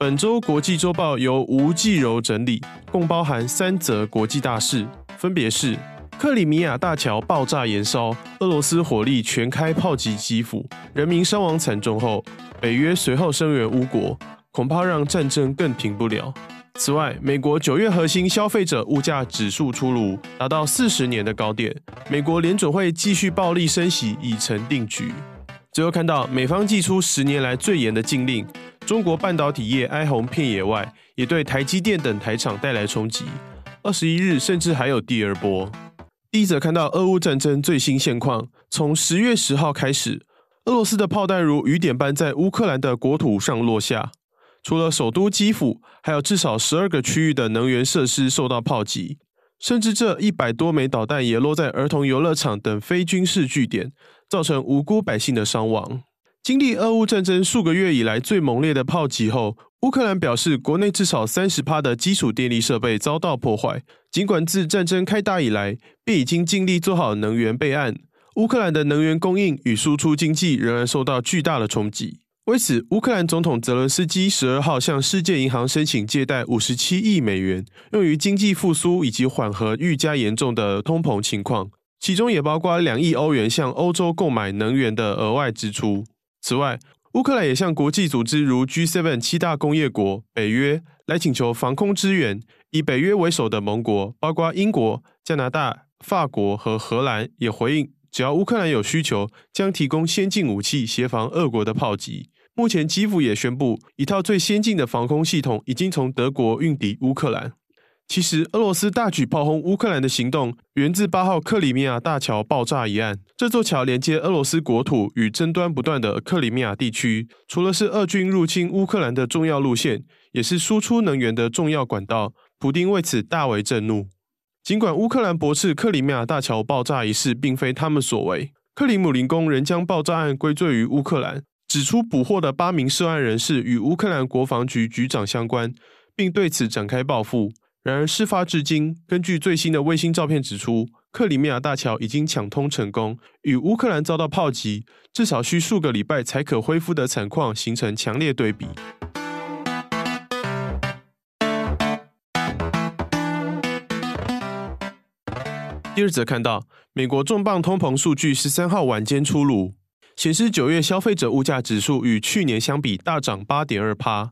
本周国际周报由吴继柔整理，共包含三则国际大事，分别是克里米亚大桥爆炸延烧，俄罗斯火力全开炮击基辅，人民伤亡惨重后，北约随后声援乌国，恐怕让战争更停不了。此外，美国九月核心消费者物价指数出炉，达到四十年的高点，美国联准会继续暴力升息已成定局。最后看到美方祭出十年来最严的禁令。中国半导体业哀鸿遍野外，也对台积电等台厂带来冲击。二十一日甚至还有第二波。第一则看到俄乌战争最新现况，从十月十号开始，俄罗斯的炮弹如雨点般在乌克兰的国土上落下，除了首都基辅，还有至少十二个区域的能源设施受到炮击，甚至这一百多枚导弹也落在儿童游乐场等非军事据点，造成无辜百姓的伤亡。经历俄乌战争数个月以来最猛烈的炮击后，乌克兰表示，国内至少三十趴的基础电力设备遭到破坏。尽管自战争开打以来便已经尽力做好能源备案，乌克兰的能源供应与输出经济仍然受到巨大的冲击。为此，乌克兰总统泽伦斯基十二号向世界银行申请借贷五十七亿美元，用于经济复苏以及缓和愈加严重的通膨情况，其中也包括两亿欧元向欧洲购买能源的额外支出。此外，乌克兰也向国际组织如 G7 七大工业国、北约来请求防空支援。以北约为首的盟国，包括英国、加拿大、法国和荷兰，也回应，只要乌克兰有需求，将提供先进武器协防俄国的炮击。目前，基辅也宣布，一套最先进的防空系统已经从德国运抵乌克兰。其实，俄罗斯大举炮轰乌克兰的行动源自八号克里米亚大桥爆炸一案。这座桥连接俄罗斯国土与争端不断的克里米亚地区，除了是俄军入侵乌克兰的重要路线，也是输出能源的重要管道。普丁为此大为震怒。尽管乌克兰驳斥克里米亚大桥爆炸一事并非他们所为，克里姆林宫仍将爆炸案归罪于乌克兰，指出捕获的八名涉案人士与乌克兰国防局局长相关，并对此展开报复。然而，事发至今，根据最新的卫星照片指出，克里米亚大桥已经抢通成功，与乌克兰遭到炮击，至少需数个礼拜才可恢复的惨况形成强烈对比。第二则看到，美国重磅通膨数据十三号晚间出炉，显示九月消费者物价指数与去年相比大涨八点二趴。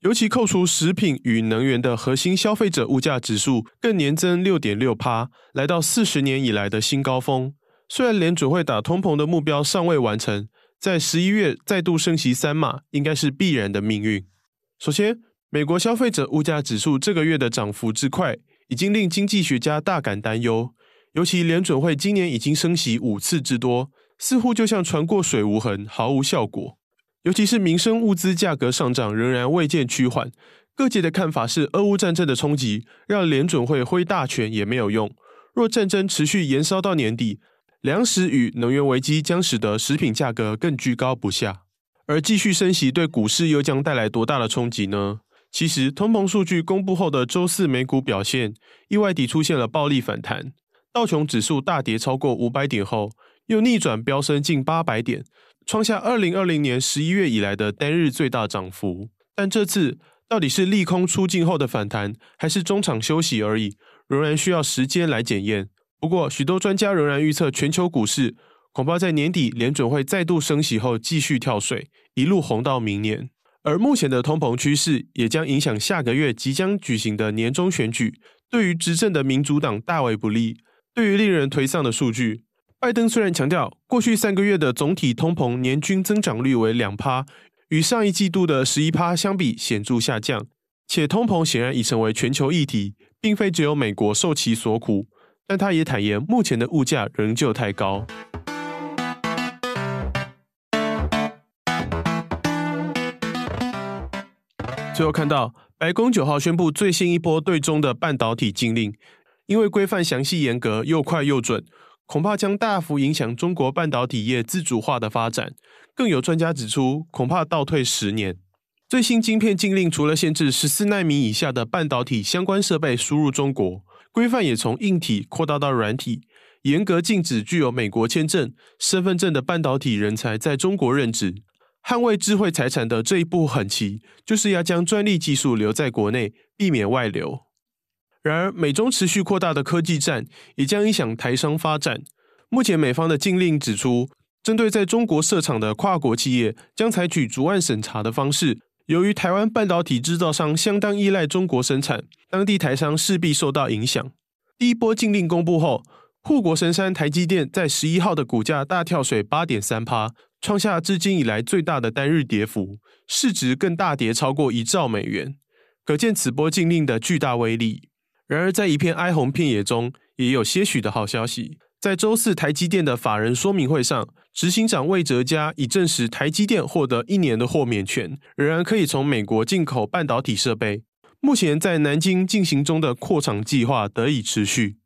尤其扣除食品与能源的核心消费者物价指数更年增六点六趴，来到四十年以来的新高峰。虽然联准会打通膨的目标尚未完成，在十一月再度升息三码，应该是必然的命运。首先，美国消费者物价指数这个月的涨幅之快，已经令经济学家大感担忧。尤其联准会今年已经升息五次之多，似乎就像船过水无痕，毫无效果。尤其是民生物资价格上涨仍然未见趋缓，各界的看法是，俄乌战争的冲击让联准会挥大拳也没有用。若战争持续延烧到年底，粮食与能源危机将使得食品价格更居高不下。而继续升息对股市又将带来多大的冲击呢？其实，通膨数据公布后的周四美股表现，意外地出现了暴力反弹，道琼指数大跌超过五百点后，又逆转飙升近八百点。创下二零二零年十一月以来的单日最大涨幅，但这次到底是利空出尽后的反弹，还是中场休息而已，仍然需要时间来检验。不过，许多专家仍然预测全球股市恐怕在年底联准会再度升息后继续跳水，一路红到明年。而目前的通膨趋势也将影响下个月即将举行的年中选举，对于执政的民主党大为不利。对于令人颓丧的数据。拜登虽然强调过去三个月的总体通膨年均增长率为两趴，与上一季度的十一趴相比显著下降，且通膨显然已成为全球议题，并非只有美国受其所苦。但他也坦言，目前的物价仍旧太高。最后看到白宫九号宣布最新一波对中的半导体禁令，因为规范详细严格又快又准，恐怕将大幅影响中国半导体业自主化的发展。更有专家指出，恐怕倒退十年。最新晶片禁令除了限制十四奈米以下的半导体相关设备输入中国，规范也从硬体扩大到软体，严格禁止具有美国签证、身份证的半导体人才在中国任职。捍卫智慧财产的这一步狠棋，就是要将专利技术留在国内，避免外流。然而，美中持续扩大的科技战，也将影响台商发展。目前，美方的禁令指出，针对在中国设厂的跨国企业，将采取逐案审查的方式。由于台湾半导体制造商相当依赖中国生产，当地台商势必受到影响。第一波禁令公布后，护国神山台积电在十一号的股价大跳水八点三趴。创下至今以来最大的单日跌幅，市值更大跌超过一兆美元，可见此波禁令的巨大威力。然而，在一片哀鸿遍野中，也有些许的好消息。在周四台积电的法人说明会上，执行长魏哲嘉已证实台积电获得一年的豁免权，仍然可以从美国进口半导体设备。目前在南京进行中的扩厂计划得以持续。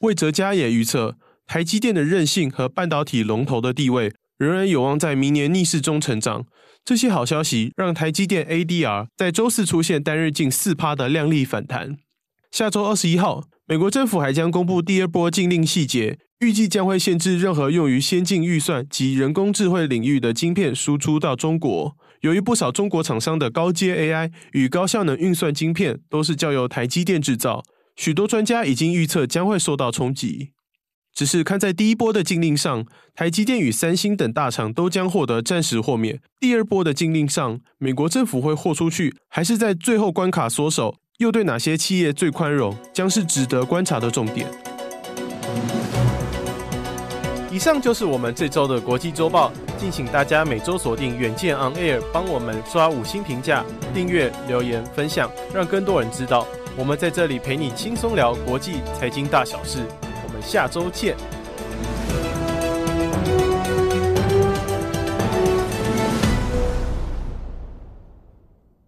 魏哲嘉也预测，台积电的韧性和半导体龙头的地位。仍然有望在明年逆势中成长。这些好消息让台积电 ADR 在周四出现单日近四趴的亮丽反弹。下周二十一号，美国政府还将公布第二波禁令细节，预计将会限制任何用于先进预算及人工智慧领域的晶片输出到中国。由于不少中国厂商的高阶 AI 与高效能运算晶片都是交由台积电制造，许多专家已经预测将会受到冲击。只是看在第一波的禁令上，台积电与三星等大厂都将获得暂时豁免。第二波的禁令上，美国政府会豁出去，还是在最后关卡缩手？又对哪些企业最宽容，将是值得观察的重点。以上就是我们这周的国际周报，敬请大家每周锁定远见 On Air，帮我们刷五星评价、订阅、留言、分享，让更多人知道我们在这里陪你轻松聊国际财经大小事。我们下周见。